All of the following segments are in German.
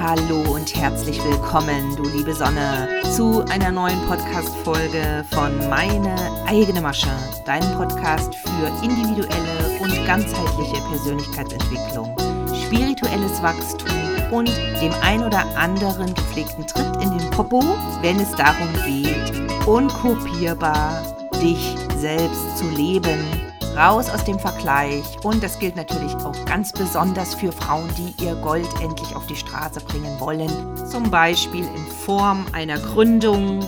Hallo und herzlich willkommen, du liebe Sonne, zu einer neuen Podcast-Folge von Meine eigene Masche, deinem Podcast für individuelle und ganzheitliche Persönlichkeitsentwicklung, spirituelles Wachstum und dem ein oder anderen gepflegten Tritt in den Popo, wenn es darum geht, unkopierbar dich selbst zu leben raus aus dem Vergleich. Und das gilt natürlich auch ganz besonders für Frauen, die ihr Gold endlich auf die Straße bringen wollen. Zum Beispiel in Form einer Gründung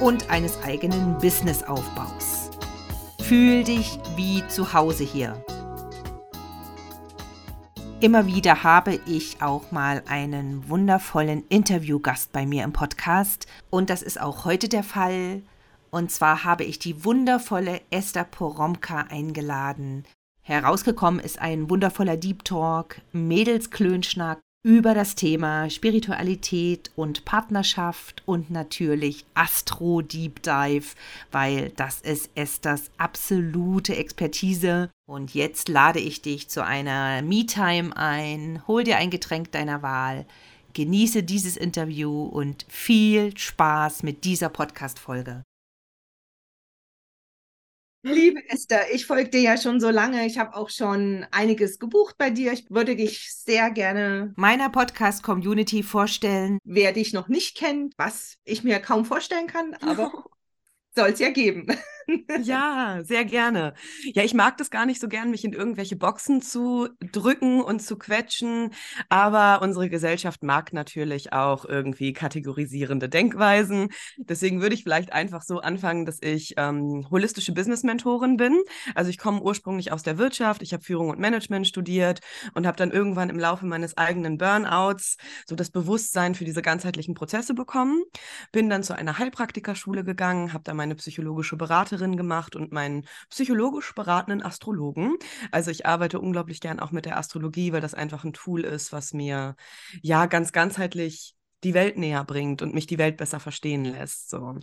und eines eigenen Businessaufbaus. Fühl dich wie zu Hause hier. Immer wieder habe ich auch mal einen wundervollen Interviewgast bei mir im Podcast und das ist auch heute der Fall. Und zwar habe ich die wundervolle Esther Poromka eingeladen. Herausgekommen ist ein wundervoller Deep Talk, Mädelsklönschnack über das Thema Spiritualität und Partnerschaft und natürlich Astro Deep Dive, weil das ist Esthers absolute Expertise. Und jetzt lade ich dich zu einer Me-Time ein, hol dir ein Getränk deiner Wahl, genieße dieses Interview und viel Spaß mit dieser Podcast-Folge. Liebe Esther, ich folge dir ja schon so lange. Ich habe auch schon einiges gebucht bei dir. Ich würde dich sehr gerne meiner Podcast-Community vorstellen. Wer dich noch nicht kennt, was ich mir kaum vorstellen kann, aber soll es ja geben. Ja, sehr gerne. Ja, ich mag das gar nicht so gern, mich in irgendwelche Boxen zu drücken und zu quetschen, aber unsere Gesellschaft mag natürlich auch irgendwie kategorisierende Denkweisen. Deswegen würde ich vielleicht einfach so anfangen, dass ich ähm, holistische Business-Mentorin bin. Also ich komme ursprünglich aus der Wirtschaft, ich habe Führung und Management studiert und habe dann irgendwann im Laufe meines eigenen Burnouts so das Bewusstsein für diese ganzheitlichen Prozesse bekommen. Bin dann zu einer Heilpraktikerschule gegangen, habe da meine psychologische Beratung Beraterin gemacht und meinen psychologisch beratenden Astrologen. Also ich arbeite unglaublich gern auch mit der Astrologie, weil das einfach ein Tool ist, was mir ja ganz ganzheitlich die Welt näher bringt und mich die Welt besser verstehen lässt. So.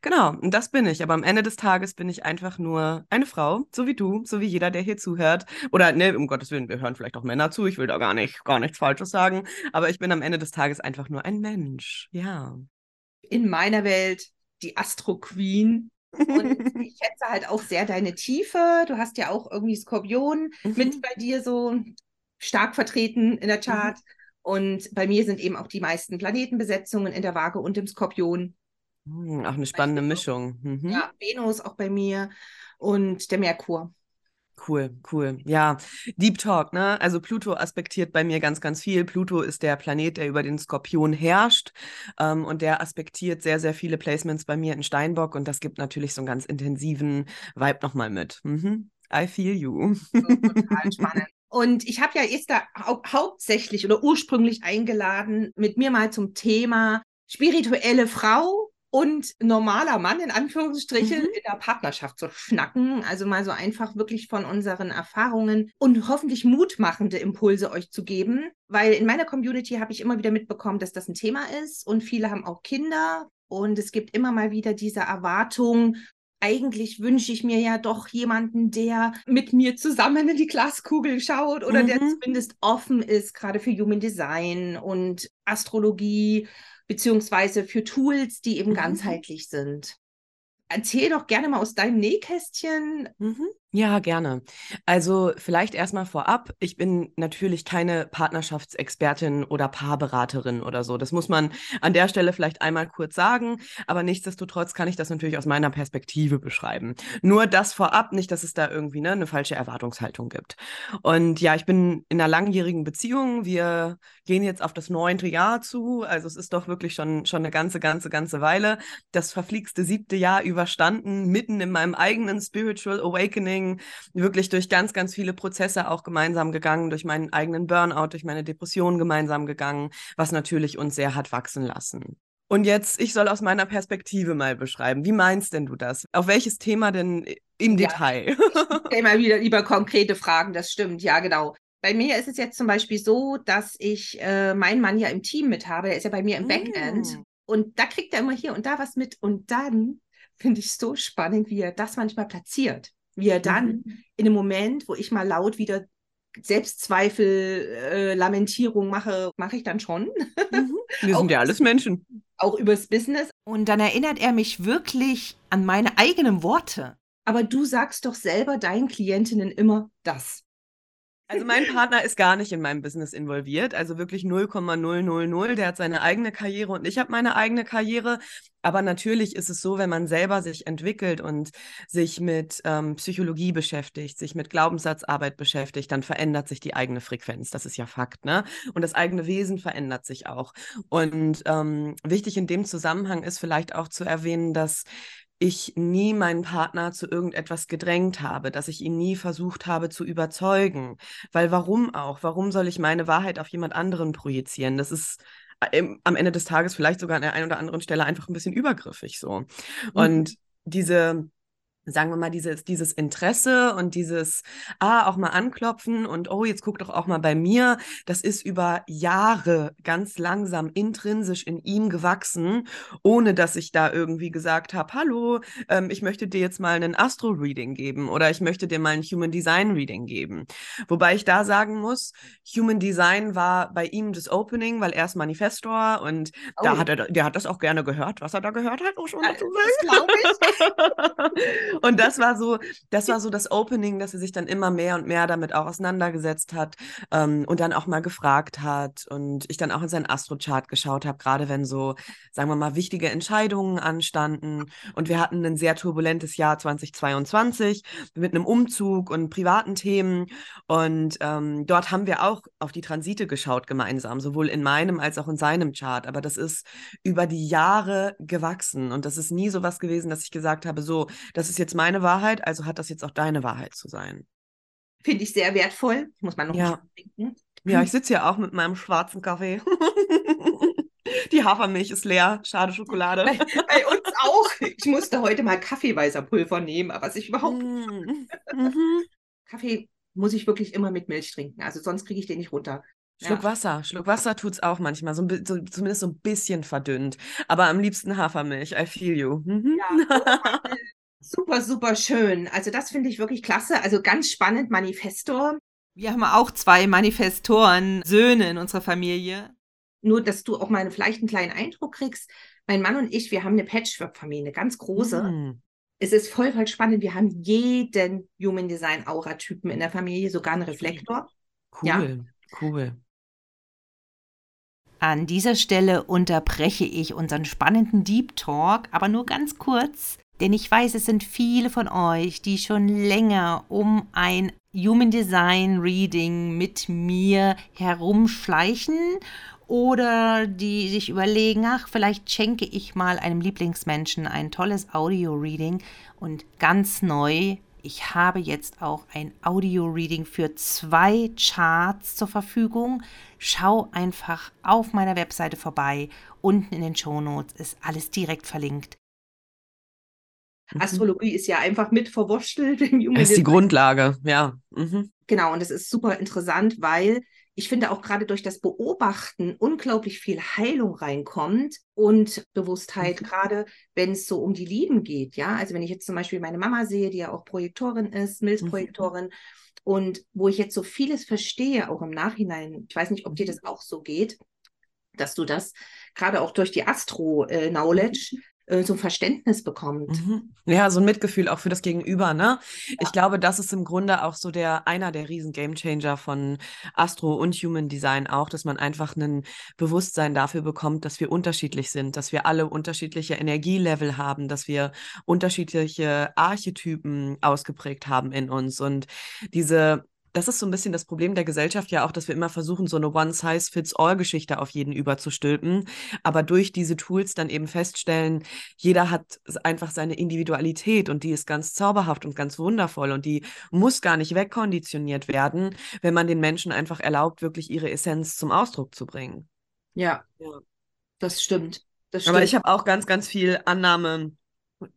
Genau, und das bin ich. Aber am Ende des Tages bin ich einfach nur eine Frau, so wie du, so wie jeder, der hier zuhört. Oder, ne, um Gottes Willen, wir hören vielleicht auch Männer zu. Ich will da gar nicht, gar nichts Falsches sagen. Aber ich bin am Ende des Tages einfach nur ein Mensch. Ja. In meiner Welt die Astro Queen und ich schätze halt auch sehr deine Tiefe. Du hast ja auch irgendwie Skorpion mhm. mit bei dir so stark vertreten in der. Chart. Mhm. Und bei mir sind eben auch die meisten Planetenbesetzungen in der Waage und im Skorpion. Hm, auch eine spannende Mischung. Mhm. Ja, Venus auch bei mir und der Merkur. Cool, cool. Ja, Deep Talk, ne? Also Pluto aspektiert bei mir ganz, ganz viel. Pluto ist der Planet, der über den Skorpion herrscht. Ähm, und der aspektiert sehr, sehr viele Placements bei mir in Steinbock. Und das gibt natürlich so einen ganz intensiven Vibe nochmal mit. Mhm. I feel you. Total spannend. Und ich habe ja Esther hau hauptsächlich oder ursprünglich eingeladen, mit mir mal zum Thema spirituelle Frau und normaler Mann in Anführungsstrichen mhm. in der Partnerschaft zu schnacken. Also mal so einfach wirklich von unseren Erfahrungen und hoffentlich mutmachende Impulse euch zu geben. Weil in meiner Community habe ich immer wieder mitbekommen, dass das ein Thema ist und viele haben auch Kinder. Und es gibt immer mal wieder diese Erwartung, eigentlich wünsche ich mir ja doch jemanden, der mit mir zusammen in die Glaskugel schaut oder mhm. der zumindest offen ist, gerade für Human Design und Astrologie beziehungsweise für Tools, die eben mhm. ganzheitlich sind. Erzähl doch gerne mal aus deinem Nähkästchen, mhm. Ja, gerne. Also vielleicht erstmal vorab, ich bin natürlich keine Partnerschaftsexpertin oder Paarberaterin oder so. Das muss man an der Stelle vielleicht einmal kurz sagen, aber nichtsdestotrotz kann ich das natürlich aus meiner Perspektive beschreiben. Nur das vorab, nicht, dass es da irgendwie ne, eine falsche Erwartungshaltung gibt. Und ja, ich bin in einer langjährigen Beziehung. Wir gehen jetzt auf das neunte Jahr zu. Also es ist doch wirklich schon, schon eine ganze, ganze, ganze Weile. Das verflixte siebte Jahr überstanden, mitten in meinem eigenen Spiritual Awakening Coaching, wirklich durch ganz, ganz viele Prozesse auch gemeinsam gegangen, durch meinen eigenen Burnout, durch meine Depression gemeinsam gegangen, was natürlich uns sehr hat wachsen lassen. Und jetzt, ich soll aus meiner Perspektive mal beschreiben. Wie meinst denn du das? Auf welches Thema denn im ja, Detail? Mal wieder lieber konkrete Fragen, das stimmt, ja, genau. Bei mir ist es jetzt zum Beispiel so, dass ich äh, meinen Mann ja im Team mit habe. Er ist ja bei mir im Backend. Mm. Und da kriegt er immer hier und da was mit. Und dann finde ich es so spannend, wie er das manchmal platziert wie er dann mhm. in einem Moment, wo ich mal laut wieder Selbstzweifel, äh, Lamentierung mache, mache ich dann schon. Mhm. Wir sind ja alles Menschen. Auch übers Business. Und dann erinnert er mich wirklich an meine eigenen Worte. Aber du sagst doch selber deinen Klientinnen immer das. Also mein Partner ist gar nicht in meinem Business involviert, also wirklich 0,000. Der hat seine eigene Karriere und ich habe meine eigene Karriere. Aber natürlich ist es so, wenn man selber sich entwickelt und sich mit ähm, Psychologie beschäftigt, sich mit Glaubenssatzarbeit beschäftigt, dann verändert sich die eigene Frequenz. Das ist ja Fakt, ne? Und das eigene Wesen verändert sich auch. Und ähm, wichtig in dem Zusammenhang ist vielleicht auch zu erwähnen, dass ich nie meinen Partner zu irgendetwas gedrängt habe, dass ich ihn nie versucht habe zu überzeugen. Weil warum auch? Warum soll ich meine Wahrheit auf jemand anderen projizieren? Das ist äh, am Ende des Tages vielleicht sogar an der einen oder anderen Stelle einfach ein bisschen übergriffig so. Mhm. Und diese sagen wir mal, dieses, dieses Interesse und dieses, ah, auch mal anklopfen und oh, jetzt guck doch auch mal bei mir, das ist über Jahre ganz langsam intrinsisch in ihm gewachsen, ohne dass ich da irgendwie gesagt habe, hallo, ähm, ich möchte dir jetzt mal einen Astro-Reading geben oder ich möchte dir mal ein Human Design Reading geben. Wobei ich da sagen muss, Human Design war bei ihm das Opening, weil er ist Manifestor und oh. da hat er, der hat das auch gerne gehört, was er da gehört hat, muss man dazu sagen. Das glaube ich. Und das war so, das war so das Opening, dass er sich dann immer mehr und mehr damit auch auseinandergesetzt hat ähm, und dann auch mal gefragt hat und ich dann auch in seinen Astrochart geschaut habe, gerade wenn so, sagen wir mal, wichtige Entscheidungen anstanden. Und wir hatten ein sehr turbulentes Jahr 2022 mit einem Umzug und privaten Themen. Und ähm, dort haben wir auch auf die Transite geschaut gemeinsam, sowohl in meinem als auch in seinem Chart, aber das ist über die Jahre gewachsen. Und das ist nie so was gewesen, dass ich gesagt habe, so, das ist jetzt jetzt meine Wahrheit, also hat das jetzt auch deine Wahrheit zu sein. Finde ich sehr wertvoll. Muss man noch ja. trinken. Ja, ich sitze ja auch mit meinem schwarzen Kaffee. Die Hafermilch ist leer. Schade Schokolade. Bei, bei, uns auch. Ich musste heute mal Kaffeeweißer Pulver nehmen, aber was ich überhaupt. Mm. Mhm. Kaffee muss ich wirklich immer mit Milch trinken. Also sonst kriege ich den nicht runter. Schluck ja. Wasser. Schluck Wasser tut es auch manchmal, so, so, zumindest so ein bisschen verdünnt. Aber am liebsten Hafermilch. I feel you. Mhm. Ja, Super, super schön. Also das finde ich wirklich klasse. Also ganz spannend, Manifestor. Wir haben auch zwei Manifestoren, Söhne in unserer Familie. Nur, dass du auch mal vielleicht einen kleinen Eindruck kriegst. Mein Mann und ich, wir haben eine Patchwork-Familie, eine ganz große. Mm. Es ist voll, voll spannend. Wir haben jeden Human Design Aura-Typen in der Familie, sogar einen Reflektor. Cool, ja. cool. An dieser Stelle unterbreche ich unseren spannenden Deep Talk, aber nur ganz kurz. Denn ich weiß, es sind viele von euch, die schon länger um ein Human Design Reading mit mir herumschleichen oder die sich überlegen, ach, vielleicht schenke ich mal einem Lieblingsmenschen ein tolles Audio-Reading und ganz neu, ich habe jetzt auch ein Audio-Reading für zwei Charts zur Verfügung. Schau einfach auf meiner Webseite vorbei. Unten in den Show Notes ist alles direkt verlinkt. Mhm. Astrologie ist ja einfach mit verwurschtelt. Das ist die Grundlage, ja. Mhm. Genau, und das ist super interessant, weil ich finde auch gerade durch das Beobachten unglaublich viel Heilung reinkommt und Bewusstheit, mhm. gerade wenn es so um die Lieben geht. Ja, also wenn ich jetzt zum Beispiel meine Mama sehe, die ja auch Projektorin ist, Milzprojektorin, mhm. und wo ich jetzt so vieles verstehe, auch im Nachhinein, ich weiß nicht, ob dir mhm. das auch so geht, dass du das gerade auch durch die Astro-Knowledge äh, äh, so ein Verständnis bekommt. Mhm. Ja, so ein Mitgefühl auch für das Gegenüber, ne? Ja. Ich glaube, das ist im Grunde auch so der einer der riesen Gamechanger von Astro und Human Design auch, dass man einfach ein Bewusstsein dafür bekommt, dass wir unterschiedlich sind, dass wir alle unterschiedliche Energielevel haben, dass wir unterschiedliche Archetypen ausgeprägt haben in uns und diese das ist so ein bisschen das Problem der Gesellschaft ja auch, dass wir immer versuchen, so eine One-Size-Fits-All-Geschichte auf jeden überzustülpen, aber durch diese Tools dann eben feststellen, jeder hat einfach seine Individualität und die ist ganz zauberhaft und ganz wundervoll und die muss gar nicht wegkonditioniert werden, wenn man den Menschen einfach erlaubt, wirklich ihre Essenz zum Ausdruck zu bringen. Ja, ja. das stimmt. Das stimmt. Aber ich habe auch ganz, ganz viel Annahme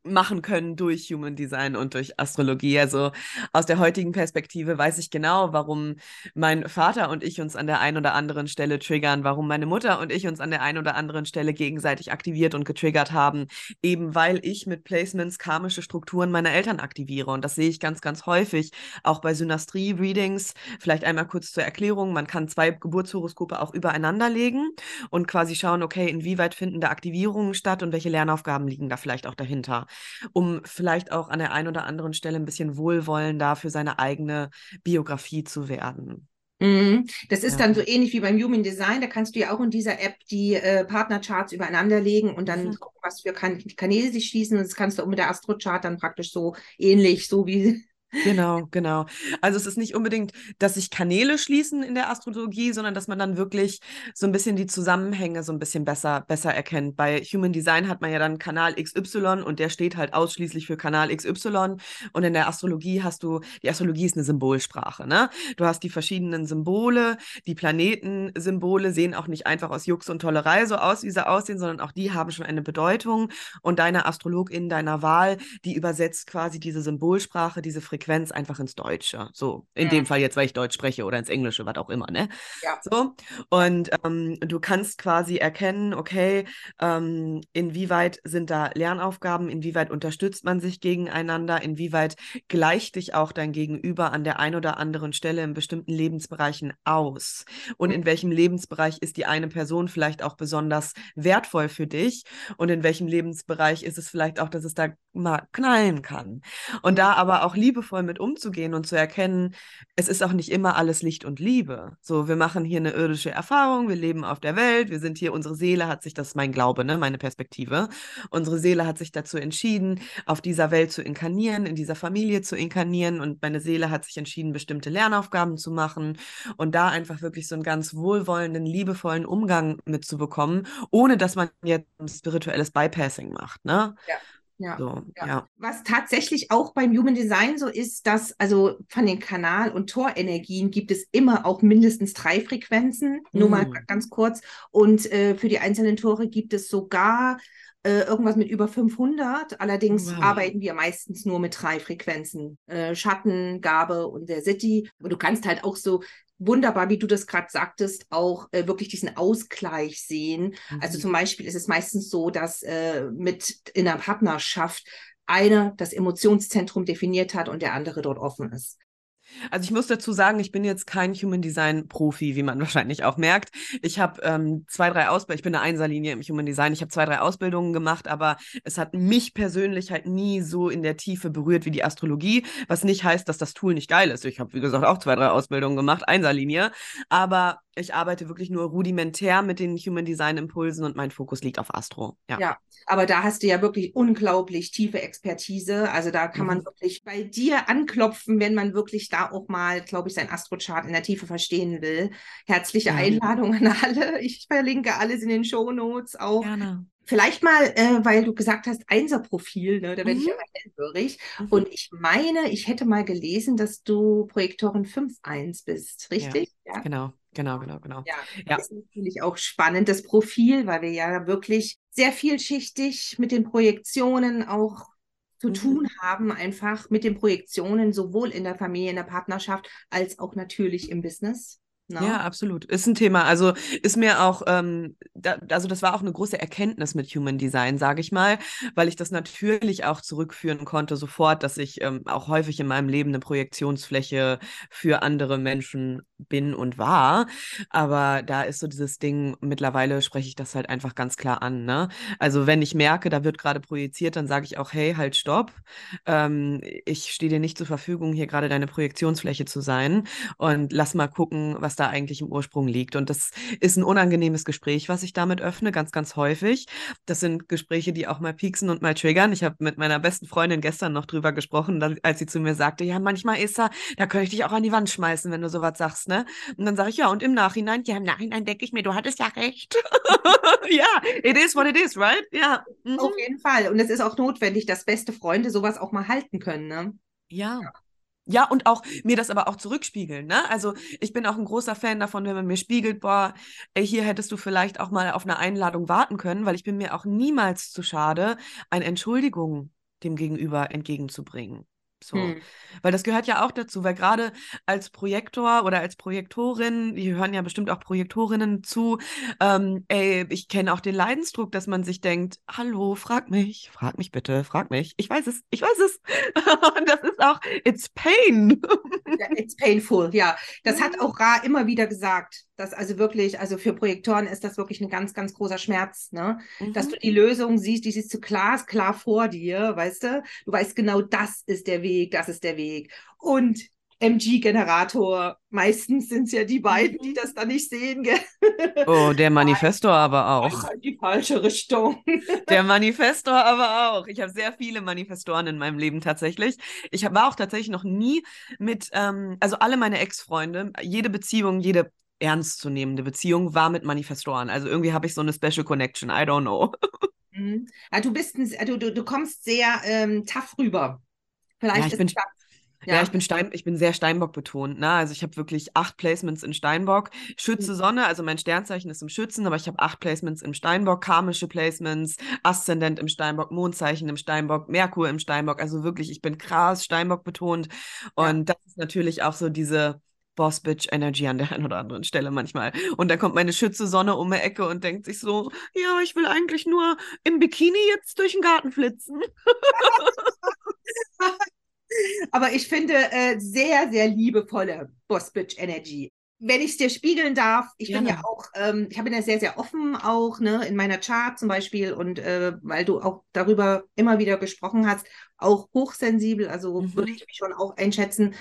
machen können durch Human Design und durch Astrologie. Also aus der heutigen Perspektive weiß ich genau, warum mein Vater und ich uns an der einen oder anderen Stelle triggern, warum meine Mutter und ich uns an der einen oder anderen Stelle gegenseitig aktiviert und getriggert haben, eben weil ich mit Placements karmische Strukturen meiner Eltern aktiviere. Und das sehe ich ganz, ganz häufig, auch bei Synastrie-Readings. Vielleicht einmal kurz zur Erklärung, man kann zwei Geburtshoroskope auch übereinander legen und quasi schauen, okay, inwieweit finden da Aktivierungen statt und welche Lernaufgaben liegen da vielleicht auch dahinter runter, um vielleicht auch an der einen oder anderen Stelle ein bisschen wohlwollender für seine eigene Biografie zu werden. Mhm. Das ist ja. dann so ähnlich wie beim Human Design. Da kannst du ja auch in dieser App die äh, Partnercharts übereinander legen und dann mhm. gucken, was für kan Kanäle sich schließen. Und das kannst du auch mit der Astro-Chart dann praktisch so ähnlich, so wie Genau, genau. Also es ist nicht unbedingt, dass sich Kanäle schließen in der Astrologie, sondern dass man dann wirklich so ein bisschen die Zusammenhänge so ein bisschen besser, besser erkennt. Bei Human Design hat man ja dann Kanal XY und der steht halt ausschließlich für Kanal XY. Und in der Astrologie hast du, die Astrologie ist eine Symbolsprache, ne? Du hast die verschiedenen Symbole, die Planetensymbole sehen auch nicht einfach aus Jux und Tollerei so aus, wie sie aussehen, sondern auch die haben schon eine Bedeutung. Und deine Astrologin deiner Wahl, die übersetzt quasi diese Symbolsprache, diese Frequenz Frequenz einfach ins Deutsche. So, in ja. dem Fall jetzt, weil ich Deutsch spreche oder ins Englische, was auch immer, ne? Ja. So. Und ähm, du kannst quasi erkennen, okay, ähm, inwieweit sind da Lernaufgaben, inwieweit unterstützt man sich gegeneinander, inwieweit gleicht dich auch dein Gegenüber an der einen oder anderen Stelle in bestimmten Lebensbereichen aus. Und mhm. in welchem Lebensbereich ist die eine Person vielleicht auch besonders wertvoll für dich und in welchem Lebensbereich ist es vielleicht auch, dass es da mal knallen kann. Und da aber auch liebevoll liebevoll mit umzugehen und zu erkennen, es ist auch nicht immer alles Licht und Liebe. So, wir machen hier eine irdische Erfahrung, wir leben auf der Welt, wir sind hier, unsere Seele hat sich, das ist mein Glaube, ne, meine Perspektive, unsere Seele hat sich dazu entschieden, auf dieser Welt zu inkarnieren, in dieser Familie zu inkarnieren und meine Seele hat sich entschieden, bestimmte Lernaufgaben zu machen und da einfach wirklich so einen ganz wohlwollenden, liebevollen Umgang mitzubekommen, ohne dass man jetzt ein spirituelles Bypassing macht, ne? Ja. Ja, so, ja. ja, Was tatsächlich auch beim Human Design so ist, dass also von den Kanal- und Torenergien gibt es immer auch mindestens drei Frequenzen, mhm. nur mal mm. ganz kurz. Und äh, für die einzelnen Tore gibt es sogar äh, irgendwas mit über 500. Allerdings wow. arbeiten wir meistens nur mit drei Frequenzen. Äh, Schatten, Gabe und der City. Aber du kannst halt auch so wunderbar, wie du das gerade sagtest, auch äh, wirklich diesen Ausgleich sehen. Also mhm. Also zum Beispiel ist es meistens so, dass äh, mit in einer Partnerschaft einer das Emotionszentrum definiert hat und der andere dort offen ist. Also ich muss dazu sagen, ich bin jetzt kein Human Design Profi, wie man wahrscheinlich auch merkt. Ich habe ähm, zwei, drei Ausbildungen, ich bin eine Einserlinie im Human Design, ich habe zwei, drei Ausbildungen gemacht, aber es hat mich persönlich halt nie so in der Tiefe berührt wie die Astrologie, was nicht heißt, dass das Tool nicht geil ist. Ich habe, wie gesagt, auch zwei, drei Ausbildungen gemacht, Einserlinie, aber ich arbeite wirklich nur rudimentär mit den Human Design Impulsen und mein Fokus liegt auf Astro. Ja. ja, aber da hast du ja wirklich unglaublich tiefe Expertise. Also da kann mhm. man wirklich bei dir anklopfen, wenn man wirklich da auch mal, glaube ich, sein Astrochart in der Tiefe verstehen will. Herzliche ja. Einladung an alle. Ich verlinke alles in den Show Notes auch. Gerne. Vielleicht mal, äh, weil du gesagt hast, Einserprofil, ne? da werde mhm. ich immer hellhörig. Mhm. Und ich meine, ich hätte mal gelesen, dass du Projektorin 5.1 bist, richtig? Ja, ja, genau. Genau, genau, genau. Ja, ja. Das ist natürlich auch spannend, das Profil, weil wir ja wirklich sehr vielschichtig mit den Projektionen auch zu mhm. tun haben, einfach mit den Projektionen sowohl in der Familie, in der Partnerschaft als auch natürlich im Business. No? Ne? Ja, absolut. Ist ein Thema. Also ist mir auch, ähm, da, also das war auch eine große Erkenntnis mit Human Design, sage ich mal, weil ich das natürlich auch zurückführen konnte sofort, dass ich ähm, auch häufig in meinem Leben eine Projektionsfläche für andere Menschen bin und war. Aber da ist so dieses Ding, mittlerweile spreche ich das halt einfach ganz klar an. Ne? Also wenn ich merke, da wird gerade projiziert, dann sage ich auch, hey, halt, stopp. Ähm, ich stehe dir nicht zur Verfügung, hier gerade deine Projektionsfläche zu sein. Und lass mal gucken, was da eigentlich im Ursprung liegt. Und das ist ein unangenehmes Gespräch, was ich damit öffne, ganz, ganz häufig. Das sind Gespräche, die auch mal pieksen und mal triggern. Ich habe mit meiner besten Freundin gestern noch drüber gesprochen, als sie zu mir sagte, ja, manchmal ist da, da könnte ich dich auch an die Wand schmeißen, wenn du sowas sagst, ne? Und dann sage ich, ja, und im Nachhinein, ja, im Nachhinein denke ich mir, du hattest ja recht. ja, it is what it is, right? Ja. Mhm. Auf jeden Fall. Und es ist auch notwendig, dass beste Freunde sowas auch mal halten können, ne? Ja. ja. Ja, und auch mir das aber auch zurückspiegeln. Ne? Also ich bin auch ein großer Fan davon, wenn man mir spiegelt, boah, hier hättest du vielleicht auch mal auf eine Einladung warten können, weil ich bin mir auch niemals zu schade, eine Entschuldigung dem Gegenüber entgegenzubringen. So. Hm. Weil das gehört ja auch dazu, weil gerade als Projektor oder als Projektorin, die hören ja bestimmt auch Projektorinnen zu, ähm, ey, ich kenne auch den Leidensdruck, dass man sich denkt, hallo, frag mich, frag mich bitte, frag mich. Ich weiß es, ich weiß es. Und das ist auch, it's pain. it's painful, ja. Das hat auch Ra immer wieder gesagt. Das also wirklich, also für Projektoren ist das wirklich ein ganz, ganz großer Schmerz, ne? Mhm. Dass du die Lösung siehst, die siehst du klar, klar vor dir, weißt du? Du weißt genau, das ist der Weg, das ist der Weg. Und MG-Generator. Meistens sind es ja die beiden, die mhm. das dann nicht sehen. Gell? Oh, der Manifestor aber auch. Die falsche Richtung. Der Manifestor aber auch. Ich habe sehr viele Manifestoren in meinem Leben tatsächlich. Ich war auch tatsächlich noch nie mit, ähm, also alle meine Ex-Freunde, jede Beziehung, jede ernstzunehmende Beziehung war mit Manifestoren. Also irgendwie habe ich so eine Special Connection. I don't know. Mhm. Also du bist ein, du, du, du kommst sehr ähm, tough rüber. Vielleicht ja, ich bin, das, ja. ja. ich bin Stein, ich bin sehr Steinbock betont. Ne? Also ich habe wirklich acht Placements in Steinbock. Schütze mhm. Sonne, also mein Sternzeichen ist im Schützen, aber ich habe acht Placements im Steinbock, karmische Placements, Aszendent im Steinbock, Mondzeichen im Steinbock, Merkur im Steinbock. Also wirklich, ich bin krass Steinbock betont. Und ja. das ist natürlich auch so diese Boss Bitch Energy an der einen oder anderen Stelle manchmal. Und dann kommt meine Schütze Sonne um die Ecke und denkt sich so, ja, ich will eigentlich nur im Bikini jetzt durch den Garten flitzen. Aber ich finde äh, sehr, sehr liebevolle Boss Bitch Energy. Wenn ich es dir spiegeln darf, ich ja. bin ja auch, ähm, ich bin ja sehr, sehr offen auch, ne, in meiner Chart zum Beispiel und äh, weil du auch darüber immer wieder gesprochen hast, auch hochsensibel, also mhm. würde ich mich schon auch einschätzen.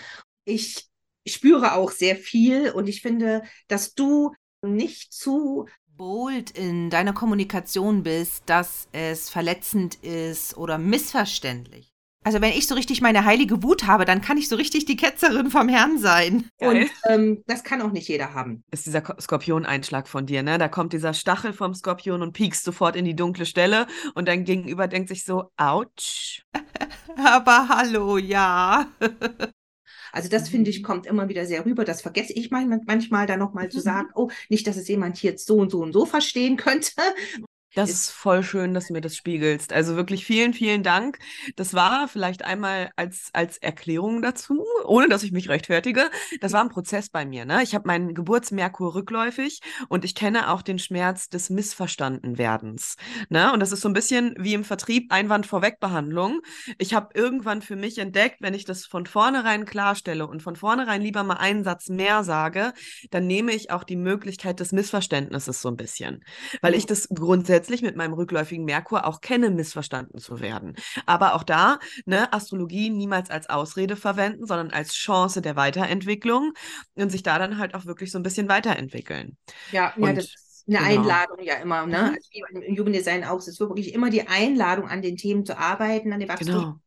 Ich ich spüre auch sehr viel und ich finde, dass du nicht zu bold in deiner Kommunikation bist, dass es verletzend ist oder missverständlich. Also wenn ich so richtig meine heilige Wut habe, dann kann ich so richtig die Ketzerin vom Herrn sein. Geil. Und ähm, das kann auch nicht jeder haben. Ist dieser Skorpion-Einschlag von dir, ne? Da kommt dieser Stachel vom Skorpion und piekst sofort in die dunkle Stelle und dein Gegenüber denkt sich so, ouch. Aber hallo, ja. Also das finde ich, mhm. kommt immer wieder sehr rüber. Das vergesse ich manchmal dann nochmal zu mhm. sagen, oh, nicht, dass es jemand hier jetzt so und so und so verstehen könnte. Das ist voll schön, dass du mir das spiegelst. Also wirklich vielen, vielen Dank. Das war vielleicht einmal als, als Erklärung dazu, ohne dass ich mich rechtfertige. Das war ein Prozess bei mir. Ne? Ich habe meinen Geburtsmerkur rückläufig und ich kenne auch den Schmerz des Missverstandenwerdens. Ne? Und das ist so ein bisschen wie im Vertrieb Einwand-Vorweg-Behandlung. Ich habe irgendwann für mich entdeckt, wenn ich das von vornherein klarstelle und von vornherein lieber mal einen Satz mehr sage, dann nehme ich auch die Möglichkeit des Missverständnisses so ein bisschen. Weil ich das grundsätzlich grundsätzlich mit meinem rückläufigen Merkur auch kenne, missverstanden zu werden. Aber auch da, ne, Astrologie niemals als Ausrede verwenden, sondern als Chance der Weiterentwicklung und sich da dann halt auch wirklich so ein bisschen weiterentwickeln. Ja, und, ja das ist eine genau. Einladung ja immer, ne? Mhm. Also im Jugenddesign auch. Es ist wirklich immer die Einladung, an den Themen zu arbeiten, an dem Wachstum. Genau.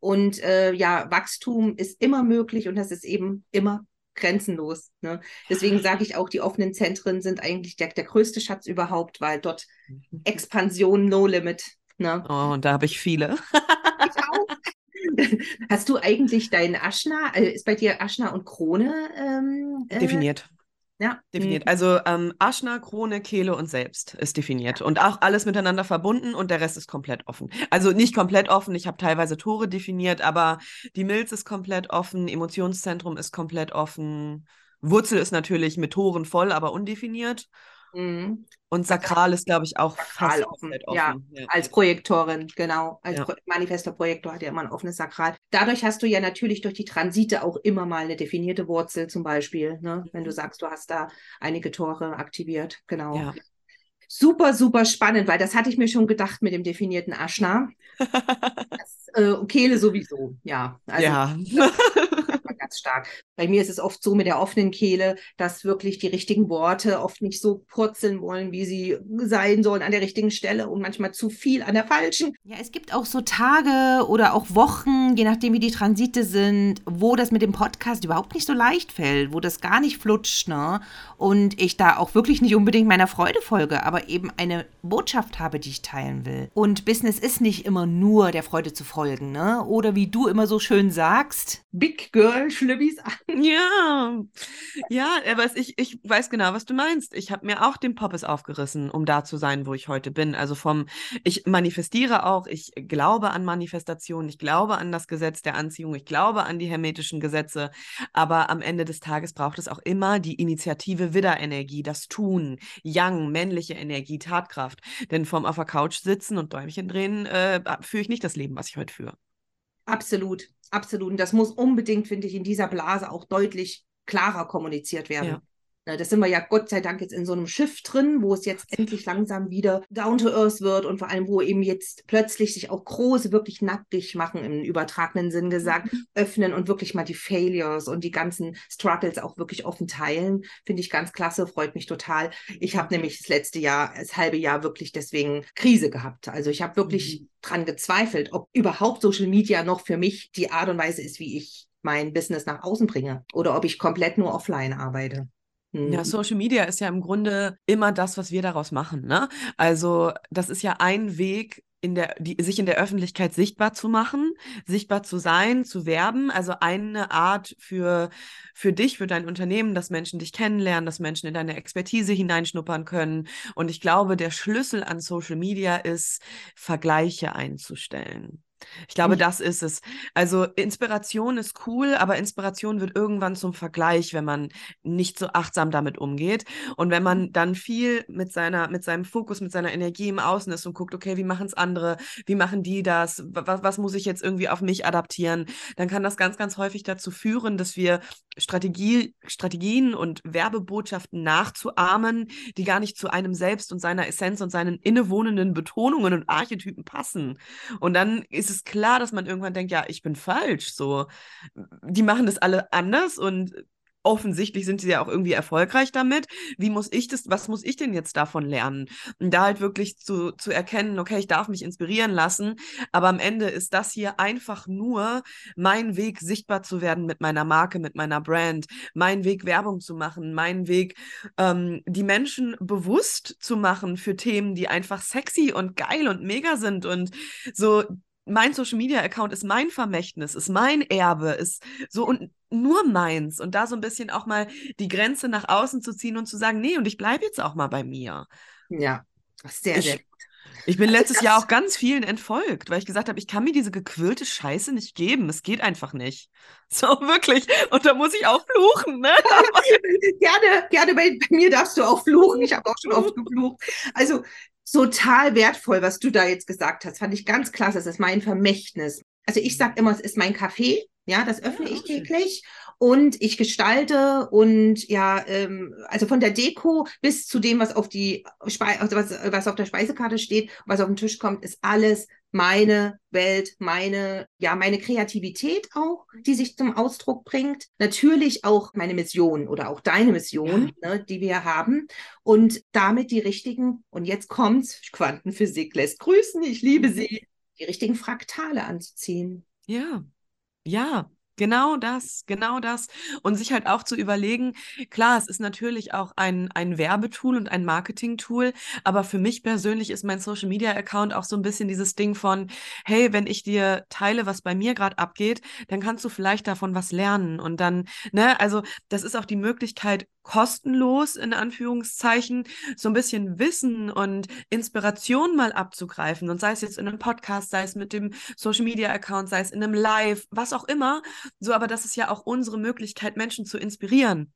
Und äh, ja, Wachstum ist immer möglich und das ist eben immer grenzenlos. Ne? Deswegen sage ich auch, die offenen Zentren sind eigentlich der, der größte Schatz überhaupt, weil dort mhm. Expansion no limit. Ne? Oh, und da habe ich viele. ich auch. Hast du eigentlich deinen Aschna, äh, ist bei dir Aschna und Krone ähm, äh, definiert? Ja. Definiert. Mhm. Also ähm, Aschna, Krone, Kehle und Selbst ist definiert. Und auch alles miteinander verbunden und der Rest ist komplett offen. Also nicht komplett offen, ich habe teilweise Tore definiert, aber die Milz ist komplett offen, Emotionszentrum ist komplett offen. Wurzel ist natürlich mit Toren voll, aber undefiniert. Mhm. Und Sakral ist, glaube ich, auch Sakral offen. offen. Ja, ja, als Projektorin, genau. Als ja. Pro Manifestor-Projektor hat ja immer ein offenes Sakral. Dadurch hast du ja natürlich durch die Transite auch immer mal eine definierte Wurzel, zum Beispiel, ne? wenn du mhm. sagst, du hast da einige Tore aktiviert. Genau. Ja. Super, super spannend, weil das hatte ich mir schon gedacht mit dem definierten Aschna. das, äh, Kehle sowieso, ja. Also, ja. ganz stark. Bei mir ist es oft so mit der offenen Kehle, dass wirklich die richtigen Worte oft nicht so purzeln wollen, wie sie sein sollen an der richtigen Stelle und manchmal zu viel an der falschen. Ja, es gibt auch so Tage oder auch Wochen, je nachdem wie die Transite sind, wo das mit dem Podcast überhaupt nicht so leicht fällt, wo das gar nicht flutscht, ne? Und ich da auch wirklich nicht unbedingt meiner Freude folge, aber eben eine Botschaft habe, die ich teilen will. Und Business ist nicht immer nur der Freude zu folgen, ne? Oder wie du immer so schön sagst, Big Girl Schlübbis. Ja, ja, aber ich, ich weiß genau, was du meinst. Ich habe mir auch den Poppes aufgerissen, um da zu sein, wo ich heute bin. Also vom, ich manifestiere auch, ich glaube an Manifestation, ich glaube an das Gesetz der Anziehung, ich glaube an die hermetischen Gesetze, aber am Ende des Tages braucht es auch immer die Initiative Widderenergie, das Tun, Yang, männliche Energie, Tatkraft. Denn vom auf der Couch sitzen und Däumchen drehen, äh, führe ich nicht das Leben, was ich heute führe. Absolut, absolut. Und das muss unbedingt, finde ich, in dieser Blase auch deutlich klarer kommuniziert werden. Ja. Ne, da sind wir ja Gott sei Dank jetzt in so einem Schiff drin, wo es jetzt endlich langsam wieder down to earth wird und vor allem, wo eben jetzt plötzlich sich auch große wirklich nackig machen im übertragenen Sinn gesagt, mhm. öffnen und wirklich mal die Failures und die ganzen Struggles auch wirklich offen teilen. Finde ich ganz klasse, freut mich total. Ich habe nämlich das letzte Jahr, das halbe Jahr wirklich deswegen Krise gehabt. Also ich habe wirklich mhm. dran gezweifelt, ob überhaupt Social Media noch für mich die Art und Weise ist, wie ich mein Business nach außen bringe oder ob ich komplett nur offline arbeite. Ja, mhm. Social Media ist ja im Grunde immer das, was wir daraus machen. Ne? Also das ist ja ein Weg, in der, die, sich in der Öffentlichkeit sichtbar zu machen, sichtbar zu sein, zu werben. Also eine Art für, für dich, für dein Unternehmen, dass Menschen dich kennenlernen, dass Menschen in deine Expertise hineinschnuppern können. Und ich glaube, der Schlüssel an Social Media ist, Vergleiche einzustellen. Ich glaube, mhm. das ist es. Also Inspiration ist cool, aber Inspiration wird irgendwann zum Vergleich, wenn man nicht so achtsam damit umgeht. Und wenn man mhm. dann viel mit seiner, mit seinem Fokus, mit seiner Energie im Außen ist und guckt, okay, wie machen es andere, wie machen die das, was, was muss ich jetzt irgendwie auf mich adaptieren, dann kann das ganz, ganz häufig dazu führen, dass wir Strategie, Strategien und Werbebotschaften nachzuahmen, die gar nicht zu einem selbst und seiner Essenz und seinen innewohnenden Betonungen und Archetypen passen. Und dann ist es klar, dass man irgendwann denkt, ja, ich bin falsch. So, die machen das alle anders und offensichtlich sind sie ja auch irgendwie erfolgreich damit. Wie muss ich das, was muss ich denn jetzt davon lernen? Und da halt wirklich zu, zu erkennen, okay, ich darf mich inspirieren lassen, aber am Ende ist das hier einfach nur mein Weg, sichtbar zu werden mit meiner Marke, mit meiner Brand, mein Weg, Werbung zu machen, mein Weg, ähm, die Menschen bewusst zu machen für Themen, die einfach sexy und geil und mega sind und so mein Social Media Account ist mein Vermächtnis, ist mein Erbe, ist so und nur meins und da so ein bisschen auch mal die Grenze nach außen zu ziehen und zu sagen, nee, und ich bleibe jetzt auch mal bei mir. Ja, sehr, ich, sehr gut. Ich bin also letztes Jahr auch ganz vielen entfolgt, weil ich gesagt habe, ich kann mir diese gequirlte Scheiße nicht geben. Es geht einfach nicht. So, wirklich. Und da muss ich auch fluchen, ne? gerne, gerne. Bei, bei mir darfst du auch fluchen. Ich habe auch schon oft geflucht. Also, total wertvoll, was du da jetzt gesagt hast. Fand ich ganz klasse. Es ist mein Vermächtnis. Also ich sage immer, es ist mein Kaffee. Ja, das öffne ja, ich täglich und ich gestalte und ja, ähm, also von der Deko bis zu dem, was auf die Spe also was, was auf der Speisekarte steht, was auf den Tisch kommt, ist alles meine Welt, meine, ja, meine Kreativität auch, die sich zum Ausdruck bringt. Natürlich auch meine Mission oder auch deine Mission, ja. ne, die wir haben. Und damit die richtigen, und jetzt kommt's, Quantenphysik lässt grüßen, ich liebe sie, die richtigen Fraktale anzuziehen. Ja, ja, Genau das, genau das. Und sich halt auch zu überlegen, klar, es ist natürlich auch ein, ein Werbetool und ein Marketing-Tool, aber für mich persönlich ist mein Social Media Account auch so ein bisschen dieses Ding von, hey, wenn ich dir teile, was bei mir gerade abgeht, dann kannst du vielleicht davon was lernen. Und dann, ne, also das ist auch die Möglichkeit, kostenlos in Anführungszeichen so ein bisschen Wissen und Inspiration mal abzugreifen. Und sei es jetzt in einem Podcast, sei es mit dem Social Media Account, sei es in einem Live, was auch immer. So, aber das ist ja auch unsere Möglichkeit, Menschen zu inspirieren.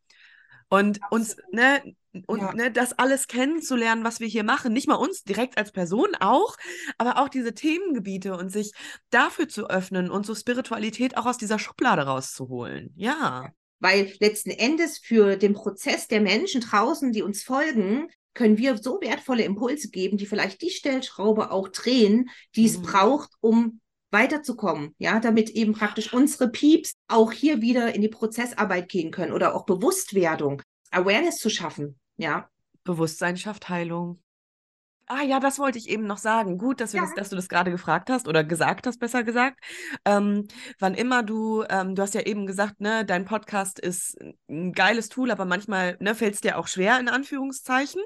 Und Absolut. uns, ne, und ja. ne, das alles kennenzulernen, was wir hier machen, nicht mal uns direkt als Person auch, aber auch diese Themengebiete und sich dafür zu öffnen und so Spiritualität auch aus dieser Schublade rauszuholen. Ja. Weil letzten Endes für den Prozess der Menschen draußen, die uns folgen, können wir so wertvolle Impulse geben, die vielleicht die Stellschraube auch drehen, die es mhm. braucht, um weiterzukommen, ja, damit eben praktisch unsere Peeps auch hier wieder in die Prozessarbeit gehen können oder auch Bewusstwerdung, Awareness zu schaffen, ja. Bewusstsein schafft Heilung. Ah ja, das wollte ich eben noch sagen. Gut, dass, wir ja. das, dass du das gerade gefragt hast oder gesagt hast, besser gesagt. Ähm, wann immer du, ähm, du hast ja eben gesagt, ne, dein Podcast ist ein geiles Tool, aber manchmal ne, fällt es dir auch schwer, in Anführungszeichen.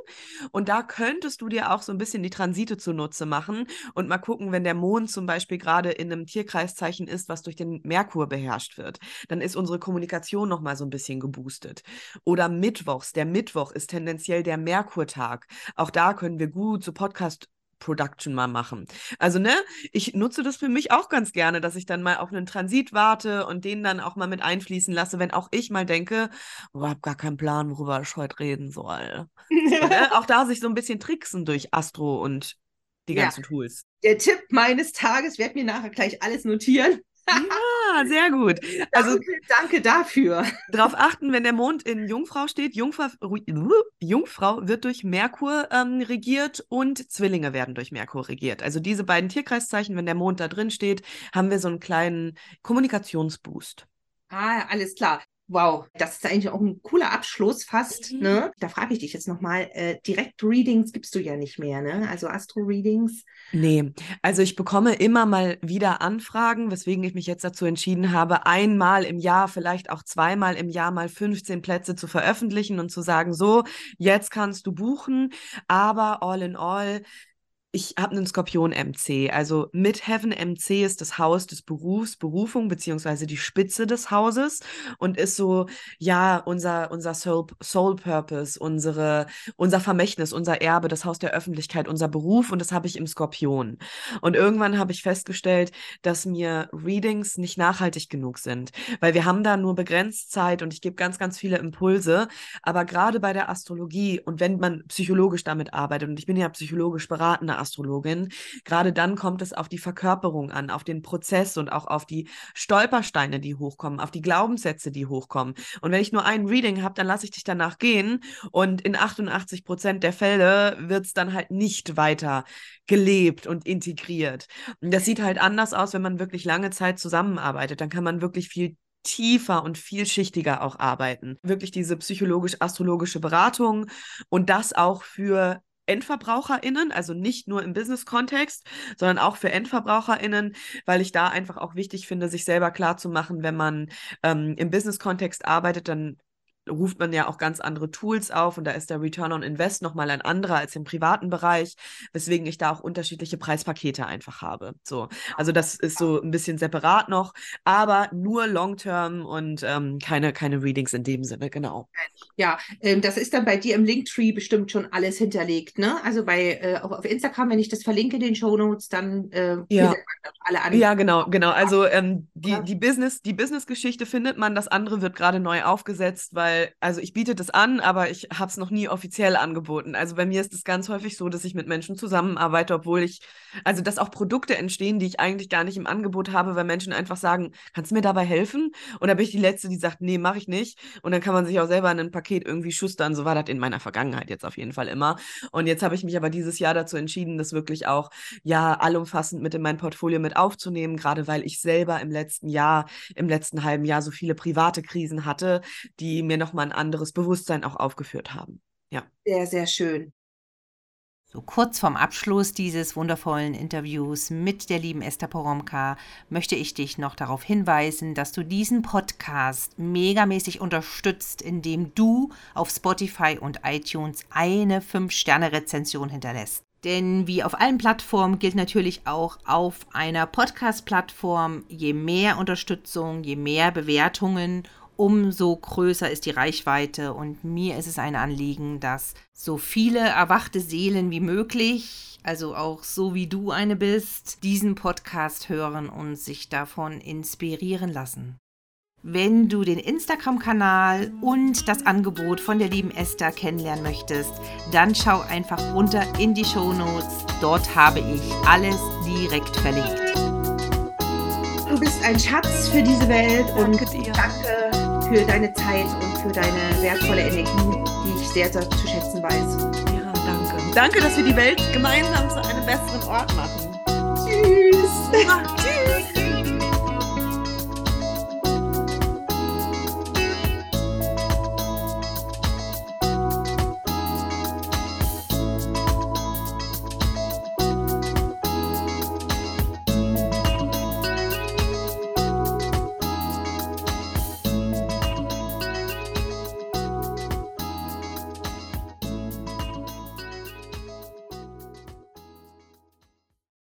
Und da könntest du dir auch so ein bisschen die Transite zunutze machen und mal gucken, wenn der Mond zum Beispiel gerade in einem Tierkreiszeichen ist, was durch den Merkur beherrscht wird, dann ist unsere Kommunikation nochmal so ein bisschen geboostet. Oder Mittwochs, der Mittwoch ist tendenziell der Merkurtag. Auch da können wir gut so Podcast Production mal machen. Also, ne, ich nutze das für mich auch ganz gerne, dass ich dann mal auf einen Transit warte und den dann auch mal mit einfließen lasse, wenn auch ich mal denke, oh, ich habe gar keinen Plan, worüber ich heute reden soll. so, ne? Auch da sich so ein bisschen tricksen durch Astro und die ganzen ja. Tools. Der Tipp meines Tages, werde mir nachher gleich alles notieren. Ja, sehr gut. Also danke, danke dafür. Darauf achten, wenn der Mond in Jungfrau steht. Jungfrau, Jungfrau wird durch Merkur ähm, regiert und Zwillinge werden durch Merkur regiert. Also diese beiden Tierkreiszeichen, wenn der Mond da drin steht, haben wir so einen kleinen Kommunikationsboost. Ah, alles klar. Wow, das ist eigentlich auch ein cooler Abschluss fast. Mhm. Ne? Da frage ich dich jetzt nochmal, äh, Direkt-Readings gibst du ja nicht mehr, ne? Also Astro-Readings. Nee, also ich bekomme immer mal wieder Anfragen, weswegen ich mich jetzt dazu entschieden habe, einmal im Jahr, vielleicht auch zweimal im Jahr mal 15 Plätze zu veröffentlichen und zu sagen, so, jetzt kannst du buchen, aber all in all ich habe einen Skorpion MC. Also mit Heaven MC ist das Haus des Berufs, Berufung, beziehungsweise die Spitze des Hauses und ist so, ja, unser, unser Soul, Soul Purpose, unsere, unser Vermächtnis, unser Erbe, das Haus der Öffentlichkeit, unser Beruf und das habe ich im Skorpion. Und irgendwann habe ich festgestellt, dass mir Readings nicht nachhaltig genug sind, weil wir haben da nur begrenzt Zeit und ich gebe ganz, ganz viele Impulse. Aber gerade bei der Astrologie und wenn man psychologisch damit arbeitet, und ich bin ja psychologisch beratende Astrologin. Gerade dann kommt es auf die Verkörperung an, auf den Prozess und auch auf die Stolpersteine, die hochkommen, auf die Glaubenssätze, die hochkommen. Und wenn ich nur ein Reading habe, dann lasse ich dich danach gehen und in 88 Prozent der Fälle wird es dann halt nicht weiter gelebt und integriert. Und das sieht halt anders aus, wenn man wirklich lange Zeit zusammenarbeitet. Dann kann man wirklich viel tiefer und vielschichtiger auch arbeiten. Wirklich diese psychologisch-astrologische Beratung und das auch für EndverbraucherInnen, also nicht nur im Business-Kontext, sondern auch für EndverbraucherInnen, weil ich da einfach auch wichtig finde, sich selber klarzumachen, wenn man ähm, im Business-Kontext arbeitet, dann ruft man ja auch ganz andere Tools auf und da ist der Return on Invest nochmal ein anderer als im privaten Bereich, weswegen ich da auch unterschiedliche Preispakete einfach habe. So, also das ist so ein bisschen separat noch, aber nur Long-Term und ähm, keine, keine Readings in dem Sinne, genau. Ja, ähm, das ist dann bei dir im Linktree bestimmt schon alles hinterlegt, ne? Also bei äh, auch auf Instagram, wenn ich das verlinke, den Show Notes, dann äh, ja. alle an. Ja, genau, genau. Also ähm, die, die Business, die Business-Geschichte findet man, das andere wird gerade neu aufgesetzt, weil weil, also ich biete das an, aber ich habe es noch nie offiziell angeboten. Also bei mir ist es ganz häufig so, dass ich mit Menschen zusammenarbeite, obwohl ich, also dass auch Produkte entstehen, die ich eigentlich gar nicht im Angebot habe, weil Menschen einfach sagen, kannst du mir dabei helfen? Und da bin ich die Letzte, die sagt, nee, mache ich nicht. Und dann kann man sich auch selber ein Paket irgendwie schustern. So war das in meiner Vergangenheit jetzt auf jeden Fall immer. Und jetzt habe ich mich aber dieses Jahr dazu entschieden, das wirklich auch, ja, allumfassend mit in mein Portfolio mit aufzunehmen, gerade weil ich selber im letzten Jahr, im letzten halben Jahr so viele private Krisen hatte, die mir noch nochmal ein anderes Bewusstsein auch aufgeführt haben. Ja. Sehr, sehr schön. So kurz vorm Abschluss dieses wundervollen Interviews mit der lieben Esther Poromka möchte ich dich noch darauf hinweisen, dass du diesen Podcast megamäßig unterstützt, indem du auf Spotify und iTunes eine 5-Sterne-Rezension hinterlässt. Denn wie auf allen Plattformen gilt natürlich auch auf einer Podcast-Plattform, je mehr Unterstützung, je mehr Bewertungen umso größer ist die Reichweite. Und mir ist es ein Anliegen, dass so viele erwachte Seelen wie möglich, also auch so wie du eine bist, diesen Podcast hören und sich davon inspirieren lassen. Wenn du den Instagram-Kanal und das Angebot von der lieben Esther kennenlernen möchtest, dann schau einfach runter in die Show Notes. Dort habe ich alles direkt verlinkt. Du bist ein Schatz für diese Welt und danke für deine Zeit und für deine wertvolle Energie, die ich sehr, sehr zu schätzen weiß. Ja, danke. Danke, dass wir die Welt gemeinsam zu einem besseren Ort machen. Tschüss. Tschüss.